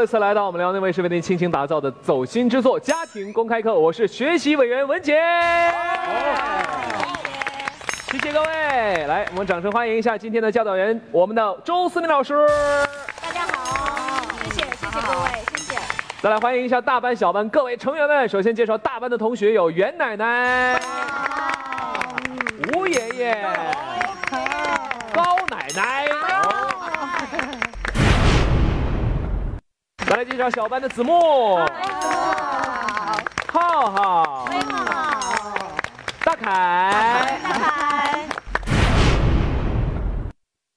欢迎各位又一次来到我们辽宁卫视为您倾情打造的走心之作《家庭公开课》，我是学习委员文杰。谢谢各位，来，我们掌声欢迎一下今天的教导员，我们的周思明老师。大家好，谢谢谢谢各位，谢谢。再来欢迎一下大班、小班各位成员们。首先介绍大班的同学有袁奶奶、吴爷爷、高奶奶。来介绍小班的子木、浩浩、大凯。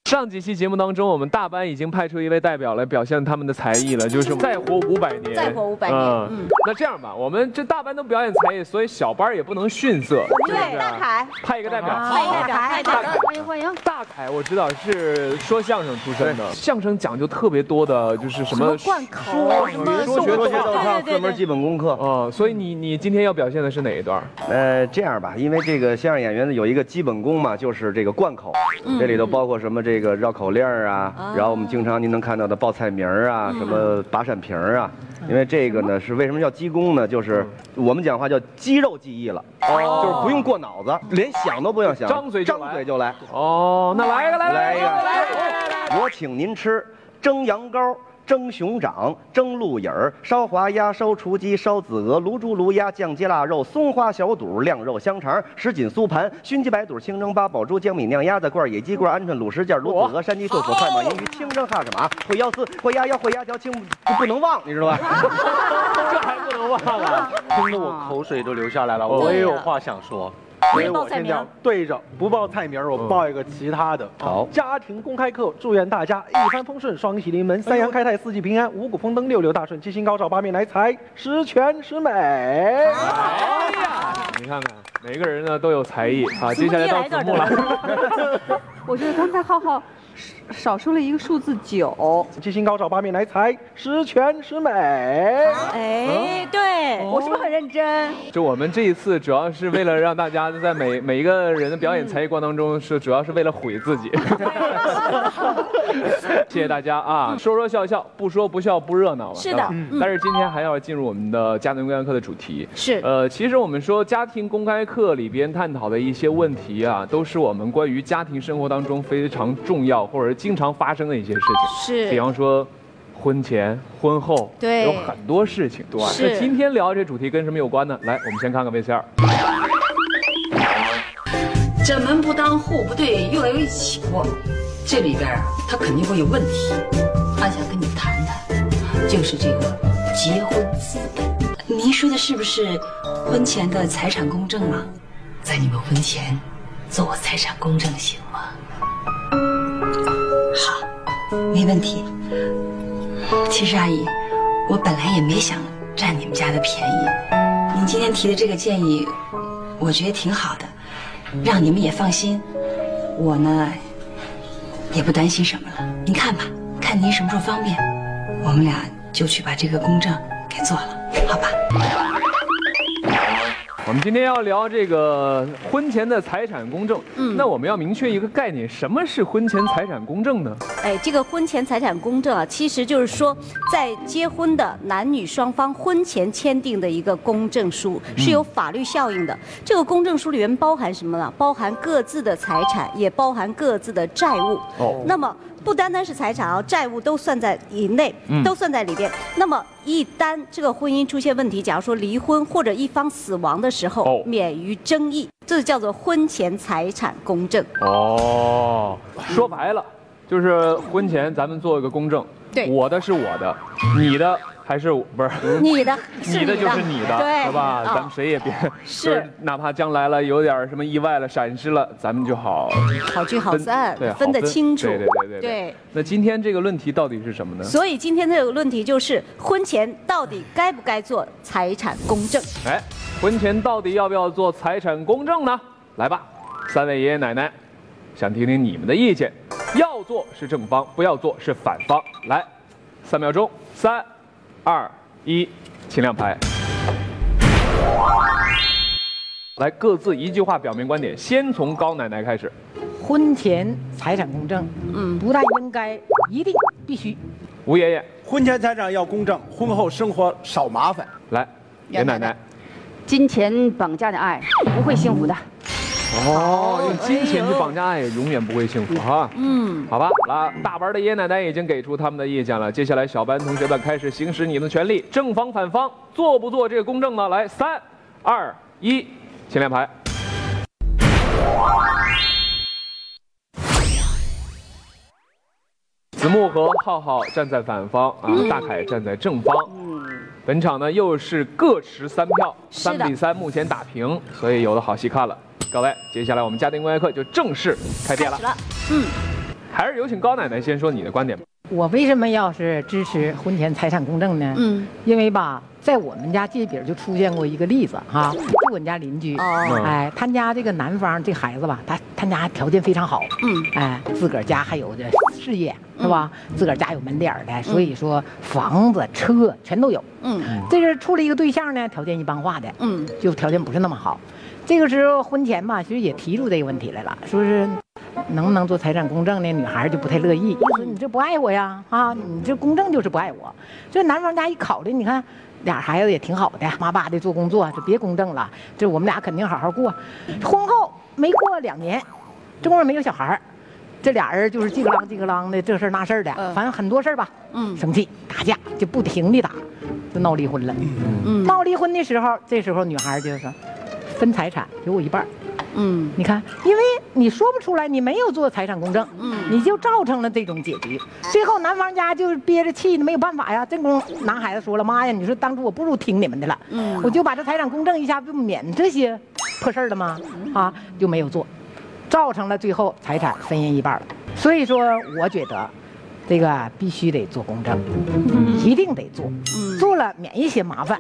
上几期节目当中，我们大班已经派出一位代表来表现他们的才艺了，就是再活五百年。再活500年嗯那这样吧，我们这大班都表演才艺，所以小班也不能逊色。对，大凯，派一个代表。派一代表，派一代表，欢迎欢迎。大凯我知道是说相声出身的，相声讲究特别多的，就是什么贯口，什么说学说学逗唱对对对四门基本功课。哦，所以你你今天要表现的是哪一段？呃，这样吧，因为这个相声演员的有一个基本功嘛，就是这个贯口，这里头包括什么这个绕口令儿啊，然后我们经常您能看到的报菜名儿啊，什么拔扇屏儿啊。因为这个呢是为什么叫鸡功呢？就是我们讲话叫肌肉记忆了，就是不用过脑子，连想都不用想，张嘴张嘴就来。哦，那来一个，来来一个来一个。我请您吃蒸羊羔、蒸熊掌、蒸鹿眼儿、烧滑鸭、烧雏鸡、烧子鹅、卤猪、卤鸭、酱鸡腊肉、松花小肚、晾肉香肠、什锦酥盘、熏鸡白肚、清蒸八宝猪、江米酿鸭子罐、野鸡罐、鹌鹑卤什件、卤子鹅、山鸡豆腐、快马银鱼、清蒸哈什马、烩腰丝、烩鸭腰、烩鸭条、清不不能忘，你知道吧？这还不能忘啊！听得我口水都流下来了，哦我也有话想说。所以我现在要对着不报菜名，我报一个其他的。好家庭公开课，祝愿大家一帆风顺，双喜临门，三阳开泰，四季平安，五谷丰登，六六大顺，七星高照，八面来财，十全十美。哎呀，你看看，每个人呢都有才艺啊。接下来到子木了。我觉得刚才浩浩少说了一个数字九，七星高照，八面来财，十全十美。哎，对，我是不是很认真？就我们这一次主要是为了让大家在每每一个人的表演才艺过程当中，是主要是为了毁自己。谢谢大家啊！说说笑笑，不说不笑不热闹了。是的嗯但是今天还要进入我们的家庭公开课的主题。是呃，其实我们说家庭公开课里边探讨的一些问题啊，都是我们关于家庭生活当中非常重要或者是经常发生的一些事情。是比方说。婚前、婚后，对有很多事情。对是那今天聊这主题跟什么有关呢？来，我们先看看 VCR。这门不当户不对，又要一起过，这里边啊，他肯定会有问题。俺想跟你谈谈，就是这个结婚资本。您说的是不是婚前的财产公证啊？在你们婚前做财产公证行没问题。其实阿姨，我本来也没想占你们家的便宜，您今天提的这个建议，我觉得挺好的。让你们也放心。我呢，也不担心什么了。您看吧，看您什么时候方便，我们俩就去把这个公证给做了，好吧？我们今天要聊这个婚前的财产公证。嗯那我们要明确一个概念，什么是婚前财产公证呢？哎，这个婚前财产公证啊，其实就是说，在结婚的男女双方婚前签订的一个公证书，是有法律效应的。这个公证书里面包含什么呢？包含各自的财产，也包含各自的债务。哦那么不单单是财产啊，债务都算在以内，嗯都算在里边。那么一旦这个婚姻出现问题，假如说离婚或者一方死亡的时候，哦免于争议，这就叫做婚前财产公证。哦，说白了，就是婚前咱们做一个公证，对我的是我的，你的还是我不是？你的 你的就是你的，对，是吧？啊咱们谁也别，是哪怕将来了有点什么意外了、闪失了，咱们就好好聚好散对，，分得清楚。对对对对对。那今天这个论题到底是什么呢？所以今天这个论题就是婚前到底该不该做财产公证？哎，婚前到底要不要做财产公证呢？来吧，三位爷爷奶奶，想听听你们的意见。要做是正方，不要做是反方。来，三秒钟，三、二、一，请亮牌。来，各自一句话表明观点。先从高奶奶开始。婚前财产公证，嗯不但应该，一定必须。吴爷爷婚前财产要公证，婚后生活少麻烦。来，严奶奶。金钱绑架的爱不会幸福的。哦，用金钱去绑架爱，永远不会幸福哈。嗯，好吧，来，大班的爷爷奶奶已经给出他们的意见了。接下来，小班同学们开始行使你们的权利，正方反方做不做这个公证呢？来，三、二、一，请亮牌。子木和浩浩站在反方啊，大凯站在正方。嗯，本场呢又是各持三票，三比三，目前打平，所以有的好戏看了。各位，接下来我们家庭公开课就正式开店了。嗯，还是有请高奶奶先说你的观点吧。我为什么要是支持婚前财产公证呢？嗯，因为吧，在我们家这边就出现过一个例子哈，就我们家邻居，哦。哎，他家这个男方这孩子吧，他他家条件非常好，嗯，哎，自个儿家还有这事业是吧？自个儿家有门脸的，所以说房子车全都有，嗯，这是处了一个对象呢，条件一般化的，嗯，就条件不是那么好。这个时候婚前吧，其实也提出这个问题来了，说是能不能做财产公证呢？女孩就不太乐意，意思你这不爱我呀？啊，你这公证就是不爱我。这男方家一考虑，你看俩孩子也挺好的，妈爸的做工作，就别公证了，这我们俩肯定好好过。婚后没过两年，这会儿没有小孩这俩人就是叽个啷叽个啷的这事儿那事儿的，反正很多事儿吧。嗯，生气打架就不停的打，就闹离婚了。嗯，闹离婚的时候，这时候女孩就说。分财产给我一半嗯，你看，因为你说不出来，你没有做财产公证，嗯，你就造成了这种结局。最后男方家就憋着气，没有办法呀。这功夫男孩子说了：“妈呀，你说当初我不如听你们的了，嗯，我就把这财产公证一下，不免这些破事儿了吗？啊，就没有做，造成了最后财产分人一半了。所以说，我觉得。”这个必须得做公证，一定得做，做了免一些麻烦，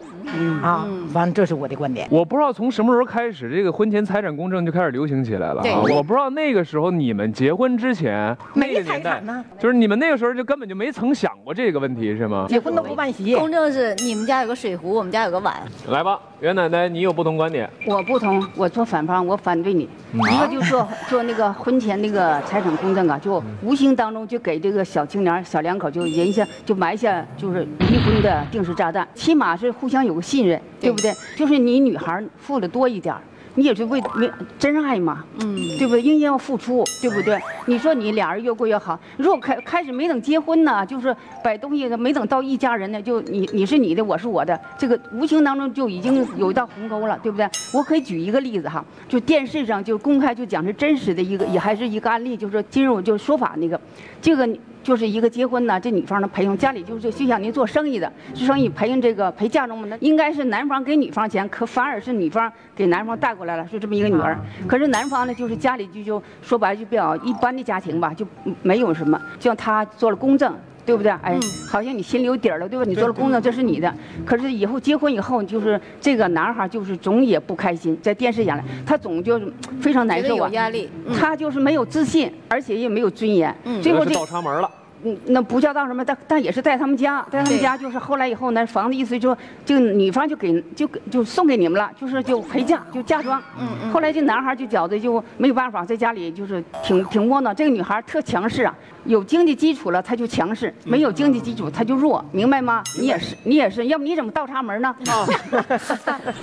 啊，反正这是我的观点。我不知道从什么时候开始，这个婚前财产公证就开始流行起来了。对，我不知道那个时候你们结婚之前那个年代呢，就是你们那个时候就根本就没曾想过这个问题，是吗？结婚都不办席，公证是你们家有个水壶，我们家有个碗。来吧，袁奶奶，你有不同观点。我不同，我做反方，我反对你。一个就做做那个婚前那个财产公证啊，就无形当中就给这个小。青年小两口就人下就埋下就是离婚的定时炸弹，起码是互相有个信任，对不对？就是你女孩付的多一点你也是为为真爱嘛，嗯，对不对？应该要付出，对不对？你说你俩人越过越好，如果开开始没等结婚呢，就是摆东西没等到一家人呢，就你你是你的，我是我的，这个无形当中就已经有一道鸿沟了，对不对？我可以举一个例子哈，就电视上就公开就讲是真实的一个，也还是一个案例，就是今日我就说法那个，这个。就是一个结婚呢，这女方呢陪用家里就是就像您做生意的，做生意陪用这个陪嫁妆嘛，那应该是男方给女方钱，可反而是女方给男方带过来了，是这么一个女儿。可是男方呢，就是家里就就说白就比较一般的家庭吧，就没有什么，就像他做了公证，对不对？哎，好像你心里有底儿了，对吧？你做了工作，这是你的。可是以后结婚以后，就是这个男孩就是总也不开心，在电视眼里，他总就非常难受啊，压力，他就是没有自信，而且也没有尊严，最后这倒插门了。嗯，那不叫当什么，但但也是在他们家，在他们家就是后来以后呢，房子意思就就女方就给就就送给你们了，就是就陪嫁就嫁妆。嗯嗯。后来这男孩就觉得就没有办法，在家里就是挺挺窝囊。这个女孩特强势啊，有经济基础了她就强势，没有经济基础她就弱，明白吗？你也是，你也是，要不你怎么倒插门呢？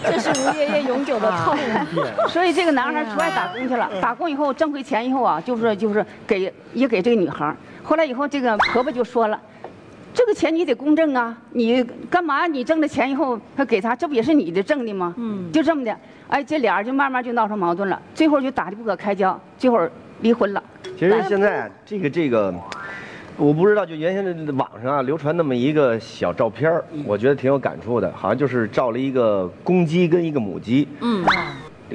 这是吴爷爷永久的套路。所以这个男孩出来打工去了，打工以后挣回钱以后啊，就是就是给也给这个女孩。后来以后，这个婆婆就说了：“这个钱你得公证啊，你干嘛？你挣了钱以后，他给他，这不也是你的挣的吗？嗯，就这么的。哎，这俩人就慢慢就闹成矛盾了，最后就打的不可开交，最后离婚了。其实现在这个这个，我不知道，就原先的网上啊流传那么一个小照片我觉得挺有感触的，好像就是照了一个公鸡跟一个母鸡。嗯。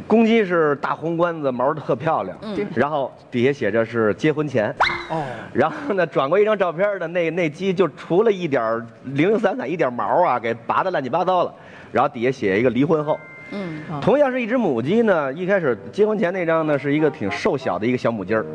公鸡是大红冠子，毛特漂亮，然后底下写着是结婚前，哦，然后呢转过一张照片的那那鸡就除了一点零零散散一点毛啊，给拔的乱七八糟了，然后底下写一个离婚后，嗯，同样是一只母鸡呢，一开始结婚前那张呢是一个挺瘦小的一个小母鸡儿，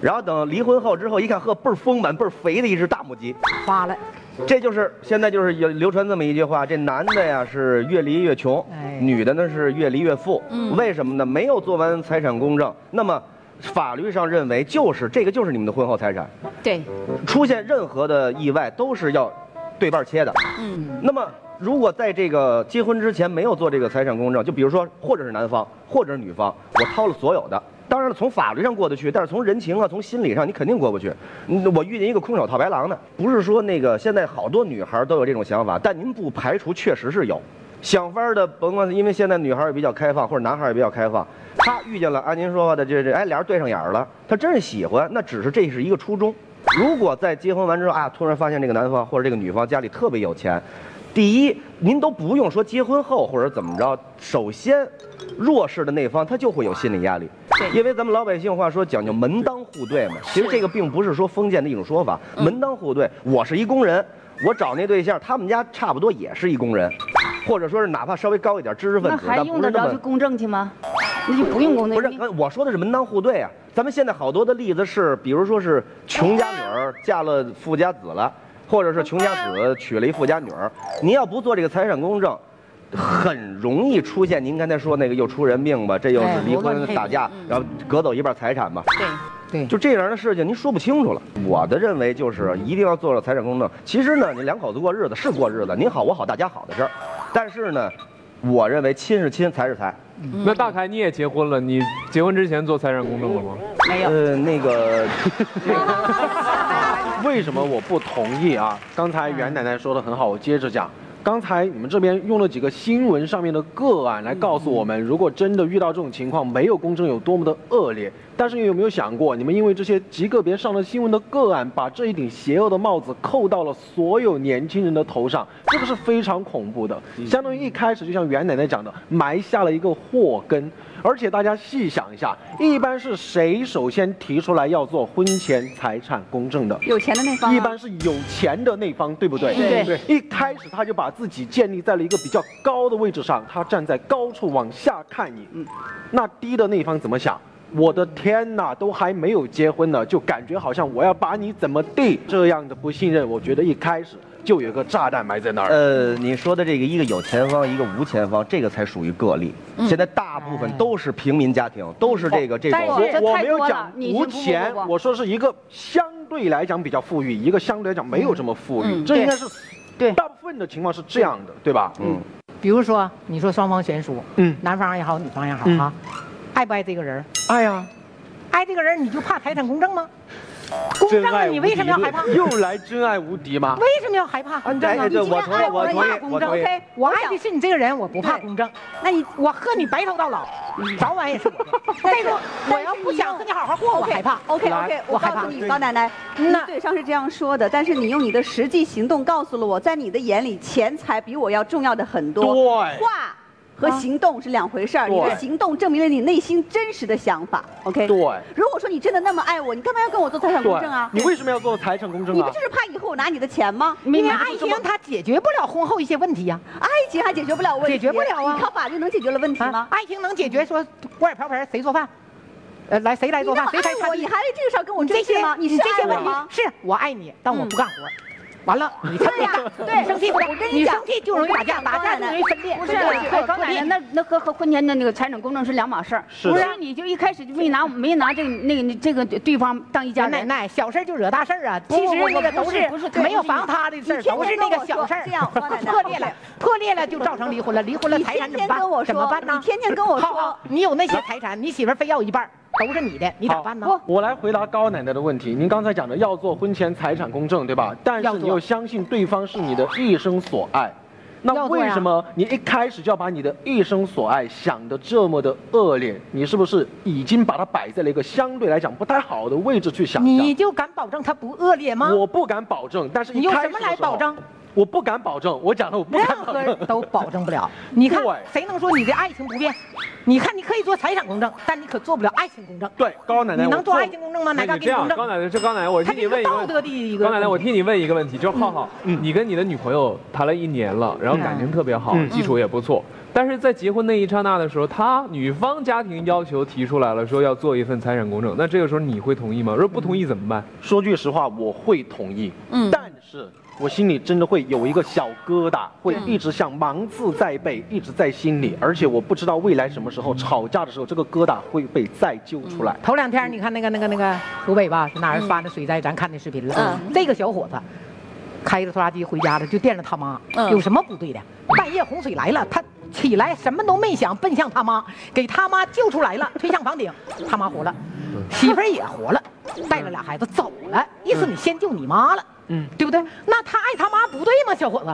然后等离婚后之后一看，呵，倍儿丰满倍儿肥的一只大母鸡，发了。这就是现在就是有流传这么一句话，这男的呀是越离越穷，女的呢是越离越富。为什么呢？没有做完财产公证，那么法律上认为就是这个就是你们的婚后财产，对，出现任何的意外都是要对半切的。嗯，那么如果在这个结婚之前没有做这个财产公证，就比如说或者是男方或者是女方，我掏了所有的。当然了，从法律上过得去，但是从人情啊，从心理上你肯定过不去。我遇见一个空手套白狼的，不是说那个现在好多女孩都有这种想法，但您不排除确实是有，想法的甭管，因为现在女孩也比较开放，或者男孩也比较开放，他遇见了按您说话的这这，哎，俩人对上眼了，他真是喜欢，那只是这是一个初衷。如果在结婚完之后啊，突然发现这个男方或者这个女方家里特别有钱，第一，您都不用说结婚后或者怎么着，首先弱势的那方他就会有心理压力。因为咱们老百姓话说讲究门当户对嘛，其实这个并不是说封建的一种说法。门当户对，我是一工人，我找那对象，他们家差不多也是一工人，或者说是哪怕稍微高一点知识分子，那还用得着去公证去吗？那就不用公证。不是，我说的是门当户对啊。咱们现在好多的例子是，比如说是穷家女儿嫁了富家子了，或者是穷家子娶了一富家女儿，您要不做这个财产公证。很容易出现您刚才说那个又出人命吧，这又是离婚打架，然后隔走一半财产吧。对，对，就这样的事情您说不清楚了。我的认为就是一定要做了财产公证。其实呢，你两口子过日子是过日子，您好我好大家好的事儿。但是呢，我认为亲是亲，财是财。那大凯你也结婚了，你结婚之前做财产公证了吗？没有。呃，那个，为什么我不同意啊？刚才袁奶奶说的很好，我接着讲。刚才你们这边用了几个新闻上面的个案来告诉我们，如果真的遇到这种情况，没有公证有多么的恶劣。但是你有没有想过，你们因为这些极个别上了新闻的个案，把这一顶邪恶的帽子扣到了所有年轻人的头上，这个是非常恐怖的。相当于一开始就像袁奶奶讲的，埋下了一个祸根。而且大家细想一下，一般是谁首先提出来要做婚前财产公证的？有钱的那方。一般是有钱的那方，对不对？对对。一开始他就把自己建立在了一个比较高的位置上，他站在高处往下看你。嗯。那低的那方怎么想？我的天哪，都还没有结婚呢，就感觉好像我要把你怎么地？这样的不信任，我觉得一开始。就有个炸弹埋在那儿。呃，你说的这个一个有钱方，一个无钱方，这个才属于个例。现在大部分都是平民家庭，都是这个这种。我我没有讲无钱，我说是一个相对来讲比较富裕，一个相对来讲没有这么富裕。这应该是对大部分的情况是这样的，对吧？嗯。比如说，你说双方悬殊，嗯，男方也好，女方也好，哈，爱不爱这个人？爱呀。爱这个人，你就怕财产公证吗？公证了，你为什么要害怕？又来真爱无敌吗？为什么要害怕？公证啊！你今天爱我，你怕公正？OK，我爱的是你这个人，我不怕公正。那你我和你白头到老，早晚也是我。再说我要不想和你好好过，我害怕。OK OK，我告诉你，高奶奶，那对上是这样说的，但是你用你的实际行动告诉了我，在你的眼里，钱财比我要重要的很多。对。话。和行动是两回事儿，你的行动证明了你内心真实的想法。OK。对。如果说你真的那么爱我，你干嘛要跟我做财产公证啊？你为什么要做财产公证啊？你不就是怕以后我拿你的钱吗？因为爱情它解决不了婚后一些问题呀。爱情还解决不了问题？解决不了啊！你靠法律能解决了问题吗？爱情能解决？说锅碗瓢盆谁做饭？呃，来谁来做饭？谁开餐？你还为这个事儿跟我争气吗？你是这些问题？是我爱你，但我不干活。完了，你生气，对，生气，我跟你讲，生气就容易打架，打架就容易分裂。不是，高奶奶，那那和和婚前的那个财产公证是两码事儿。是。不是，你就一开始就没拿没拿这个那个这个对方当一家人。奶奶，小事就惹大事啊！其实那个都是不是没有防他的事儿，都是那个小事儿。这样，破裂了，破裂了就造成离婚了，离婚了财产怎么办？怎么办呢？你天天跟我说，你有那些财产，你媳妇非要一半。都是你的，你咋办呢？我来回答高奶奶的问题。您刚才讲的要做婚前财产公证，对吧？但是你又相信对方是你的一生所爱，那为什么你一开始就要把你的一生所爱想的这么的恶劣？你是不是已经把它摆在了一个相对来讲不太好的位置去想？你就敢保证它不恶劣吗？我不敢保证，但是你用什么来保证？我不敢保证，我讲的我不敢保证。任何都保证不了。你看，谁能说你的爱情不变？你看，你可以做财产公证，但你可做不了爱情公证。对，高奶奶，你能做爱情公证吗？哪个给你公证？高奶奶，这高奶奶，我替你问一个道德的一个。高奶奶，我替你问一个问题，就是浩浩，你跟你的女朋友谈了一年了，然后感情特别好，基础也不错，但是在结婚那一刹那的时候，他女方家庭要求提出来了，说要做一份财产公证，那这个时候你会同意吗？如果不同意怎么办？说句实话，我会同意。嗯，但是。我心里真的会有一个小疙瘩，会一直像芒刺在背，一直在心里，而且我不知道未来什么时候吵架的时候，这个疙瘩会被再揪出来。头两天你看那个那个那个湖北吧，是哪儿发的水灾，咱看那视频了。嗯，这个小伙子开着拖拉机回家了，就惦着他妈，有什么不对的？半夜洪水来了，他起来什么都没想，奔向他妈，给他妈救出来了，推向房顶，他妈活了，媳妇儿也活了，带了俩孩子走了，意思你先救你妈了。嗯，对不对？那他爱他妈不对吗，小伙子？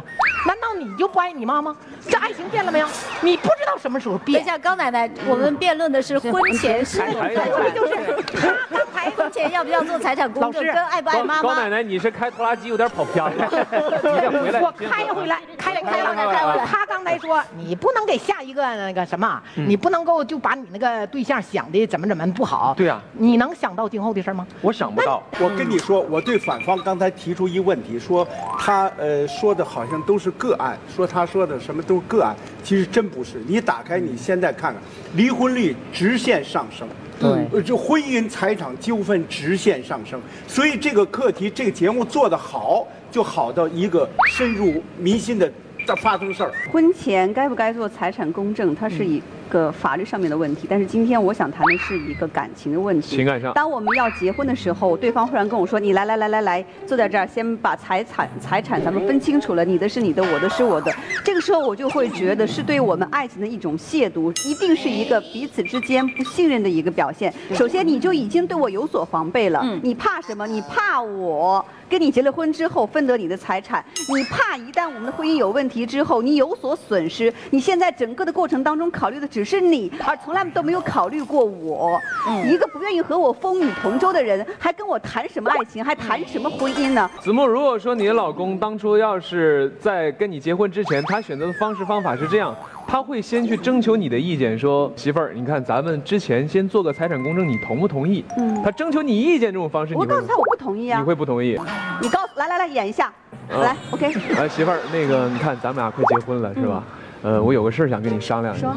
难道你就不爱你妈吗？这爱情变了没有？你不知道什么时候变。等一下，高奶奶，我们辩论的是婚前是，就是他刚才婚前要不要做财产公证，跟爱不爱妈妈。高奶奶，你是开拖拉机有点跑偏了，我开回来。我开回来，开来开回来。他刚才说你不能给下一个那个什么，你不能够就把你那个对象想的怎么怎么不好。对呀，你能想到今后的事吗？我想不到。我跟你说，我对反方刚才提出。出一问题，说他呃说的好像都是个案，说他说的什么都是个案，其实真不是。你打开你现在看看，离婚率直线上升，对，就婚姻财产纠纷直线上升。所以这个课题，这个节目做得好，就好到一个深入民心的发生事儿。婚前该不该做财产公证，它是以。个法律上面的问题，但是今天我想谈的是一个感情的问题。情感上，当我们要结婚的时候，对方忽然跟我说：“你来来来来来，坐在这儿，先把财产财产咱们分清楚了，你的是你的，我的是我的。”这个时候我就会觉得是对我们爱情的一种亵渎，一定是一个彼此之间不信任的一个表现。首先你就已经对我有所防备了，你怕什么？你怕我跟你结了婚之后分得你的财产？你怕一旦我们的婚姻有问题之后，你有所损失？你现在整个的过程当中考虑的只。是你，而从来都没有考虑过我。一个不愿意和我风雨同舟的人，还跟我谈什么爱情，还谈什么婚姻呢？子木，如果说你的老公当初要是在跟你结婚之前，他选择的方式方法是这样，他会先去征求你的意见，说媳妇儿，你看咱们之前先做个财产公证，你同不同意？嗯，他征求你意见这种方式，我告诉他我不同意啊。你会不同意？你告诉来来来演一下，来，OK。来，媳妇儿，那个你看咱们俩快结婚了是吧？呃，我有个事儿想跟你商量一下，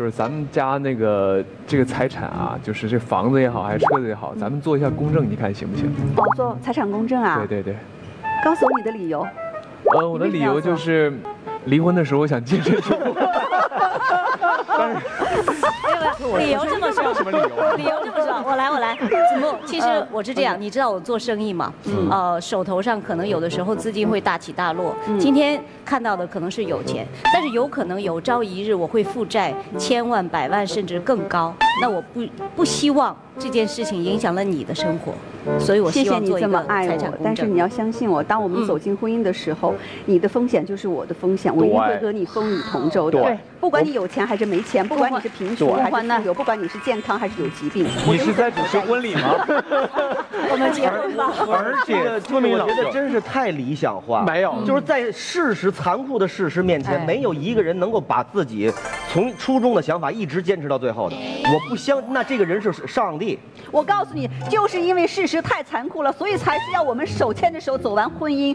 就是咱们家那个这个财产啊，就是这房子也好，还是车子也好，咱们做一下公证，你看行不行？哦，做财产公证啊？对对对。告诉我你的理由。呃，我的理由就是，离婚的时候我想净身出户。但是。理由这么说，什么理由？理由这么说，我来我来。其实我是这样，你知道我做生意嘛？呃，手头上可能有的时候资金会大起大落。今天看到的可能是有钱，但是有可能有朝一日我会负债千万、百万甚至更高。那我不不希望这件事情影响了你的生活。所以，我谢谢你这么爱我，但是你要相信我，当我们走进婚姻的时候，你的风险就是我的风险，我一定会和你风雨同舟的。对，不管你有钱还是没钱，不管你是贫穷还是富有，不管你是健康还是有疾病。你是在主持婚礼吗？我们结婚吧。而且，这我觉得真是太理想化。没有，就是在事实残酷的事实面前，没有一个人能够把自己从初中的想法一直坚持到最后的。我不相，那这个人是上帝。我告诉你，就是因为事。实太残酷了，所以才需要我们手牵着手走完婚姻。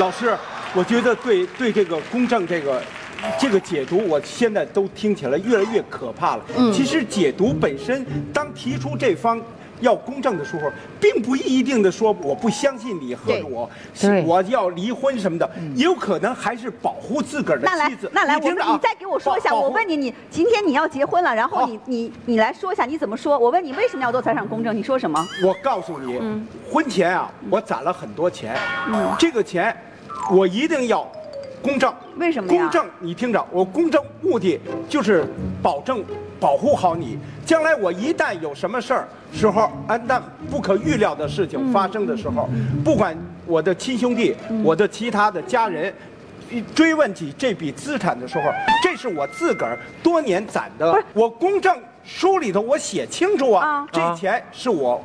老师，我觉得对对这个公正这个这个解读，我现在都听起来越来越可怕了。嗯，其实解读本身，当提出这方。要公正的时候，并不一定的说我不相信你和我我要离婚什么的，也有可能还是保护自个儿的妻子。那来，那来，我你再给我说一下。我问你，你今天你要结婚了，然后你你你来说一下你怎么说？我问你为什么要做财产公证？你说什么？我告诉你，婚前啊，我攒了很多钱，这个钱我一定要公证。为什么公证，你听着，我公证目的就是保证。保护好你，将来我一旦有什么事儿时候，啊，那不可预料的事情发生的时候，不管我的亲兄弟、我的其他的家人，追问起这笔资产的时候，这是我自个儿多年攒的。我公证书里头我写清楚啊，这钱是我。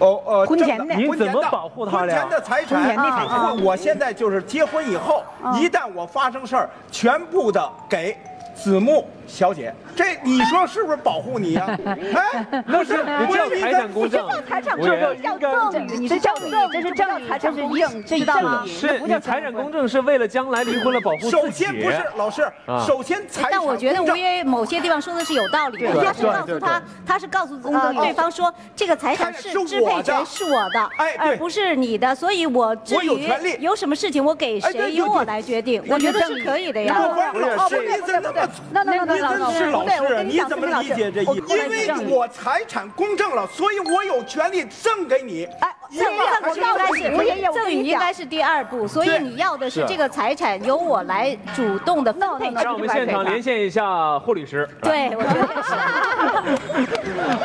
哦呃，婚前的，你怎么保护他婚前的财产，我我现在就是结婚以后，一旦我发生事儿，全部的给子木。小姐，这你说是不是保护你呀？哎，不是不叫财产公证，这叫，财产公证叫赠与，你是赠与，这是赠与，财产公证，知道吗？是你财产公证。是为了将来离婚了保护自己。首先不是老师，首先财产但我觉得吴爷爷某些地方说的是有道理的，他是告诉他，他是告诉呃对方说这个财产是支配权是我的，哎，而不是你的，所以我至于权利。有什么事情我给谁由我来决定，我觉得是可以的呀。不是老师，你怎么那那那那是老师，你怎么理解这意思？因为我财产公证了，所以我有权利赠给你。哎，赠赠与应该是赠与应该是第二步，所以你要的是这个财产由我来主动的分配。让我们现场连线一下霍律师。对，我觉得是。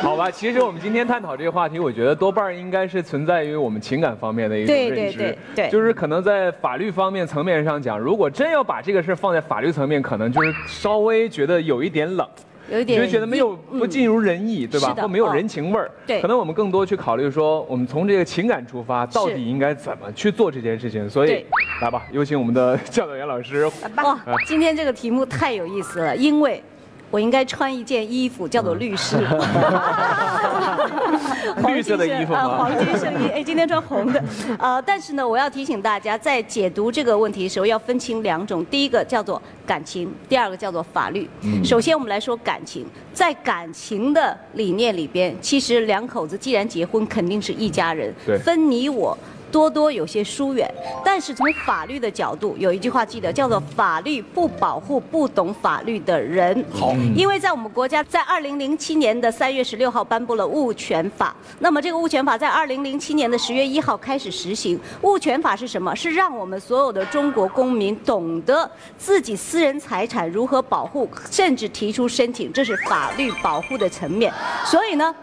好吧，其实我们今天探讨这个话题，我觉得多半应该是存在于我们情感方面的一种认知。对对对对就是可能在法律方面层面上讲，如果真要把这个事放在法律层面，可能就是稍微觉得有一点冷。有一点就觉得没有不尽如人意，对吧？或没有人情味儿。对可能我们更多去考虑说，我们从这个情感出发，到底应该怎么去做这件事情。所以，来吧，有请我们的 教导员老师。哇，今天这个题目太有意思了，因为。我应该穿一件衣服，叫做律师。绿色的衣服吗呃黄金圣衣。哎，今天穿红的。呃，但是呢，我要提醒大家，在解读这个问题的时候，要分清两种。第一个叫做感情，第二个叫做法律。嗯首先，我们来说感情。在感情的理念里边，其实两口子既然结婚，肯定是一家人。对分你我。多多有些疏远，但是从法律的角度，有一句话记得叫做“法律不保护不懂法律的人”。好，因为在我们国家，在二零零七年的三月十六号颁布了物权法，那么这个物权法在二零零七年的十月一号开始实行。物权法是什么？是让我们所有的中国公民懂得自己私人财产如何保护，甚至提出申请，这是法律保护的层面。所以呢。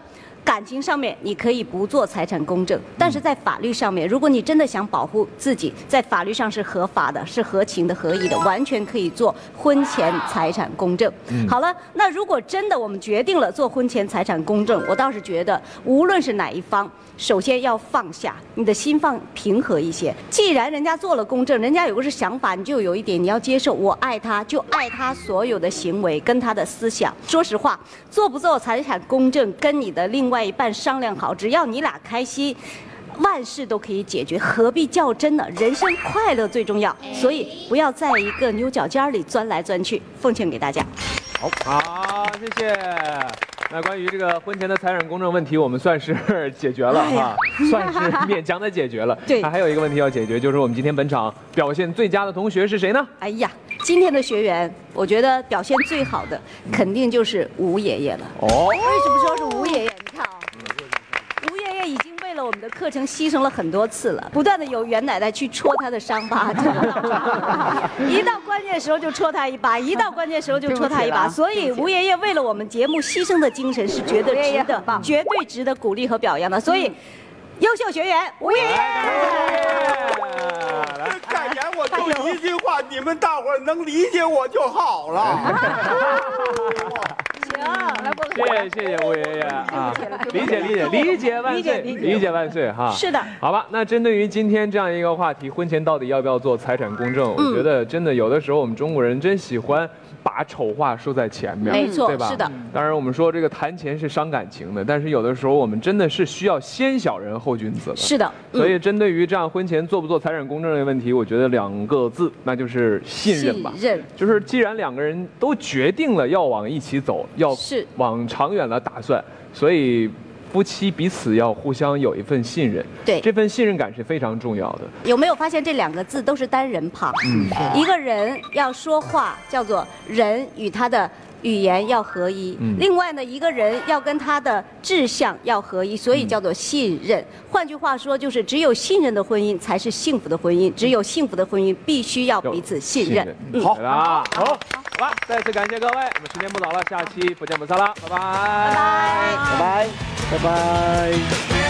感情上面你可以不做财产公证，但是在法律上面，如果你真的想保护自己，在法律上是合法的、是合情的、合意的，完全可以做婚前财产公证。好了，那如果真的我们决定了做婚前财产公证，我倒是觉得，无论是哪一方，首先要放下，你的心放平和一些。既然人家做了公证，人家有个是想法，你就有一点你要接受，我爱他，就爱他所有的行为跟他的思想。说实话，做不做财产公证，跟你的另外一半商量好，只要你俩开心。万事都可以解决，何必较真呢？人生快乐最重要，所以不要在一个牛角尖里钻来钻去。奉劝给大家。好，好，谢谢。那关于这个婚前的财产公证问题，我们算是解决了哈，算是勉强的解决了。对那还有一个问题要解决，就是我们今天本场表现最佳的同学是谁呢？哎呀，今天的学员，我觉得表现最好的肯定就是吴爷爷了。哦，为什么说是吴爷爷？你看啊、吴爷爷已经为了我们的课程牺牲了很多次了，不断的有袁奶奶去戳他的伤疤，一到关键时候就戳他一把，一到关键时候就戳他一把。所以吴爷爷为了我们节目牺牲的精神是绝对值得，绝对值得鼓励和表扬的。所以，优秀学员吴爷爷。感言我就一句话，你们大伙儿能理解我就好了。谢谢谢谢吴爷爷啊，理解理解理解万岁，理解万岁哈。是的好吧，那针对于今天这样一个话题，婚前到底要不要做财产公证？嗯我觉得真的有的时候我们中国人真喜欢把丑话说在前面，没错对吧？是的。当然我们说这个谈钱是伤感情的，但是有的时候我们真的是需要先小人后君子的。是的，嗯所以针对于这样婚前做不做财产公证这个问题，我觉得两个字，那就是信任吧。信任就是既然两个人都决定了要往一起走，要是往长远了打算，所以夫妻彼此要互相有一份信任。对这份信任感是非常重要的。有没有发现这两个字都是单人旁？嗯一个人要说话叫做人与他的语言要合一，嗯另外呢，一个人要跟他的志向要合一，所以叫做信任。换句话说，就是只有信任的婚姻才是幸福的婚姻，只有幸福的婚姻必须要彼此信任。嗯好，对啦，好，好吧，再次感谢各位，我们时间不早了，下期不见不散了，拜拜，拜拜，拜拜，拜拜。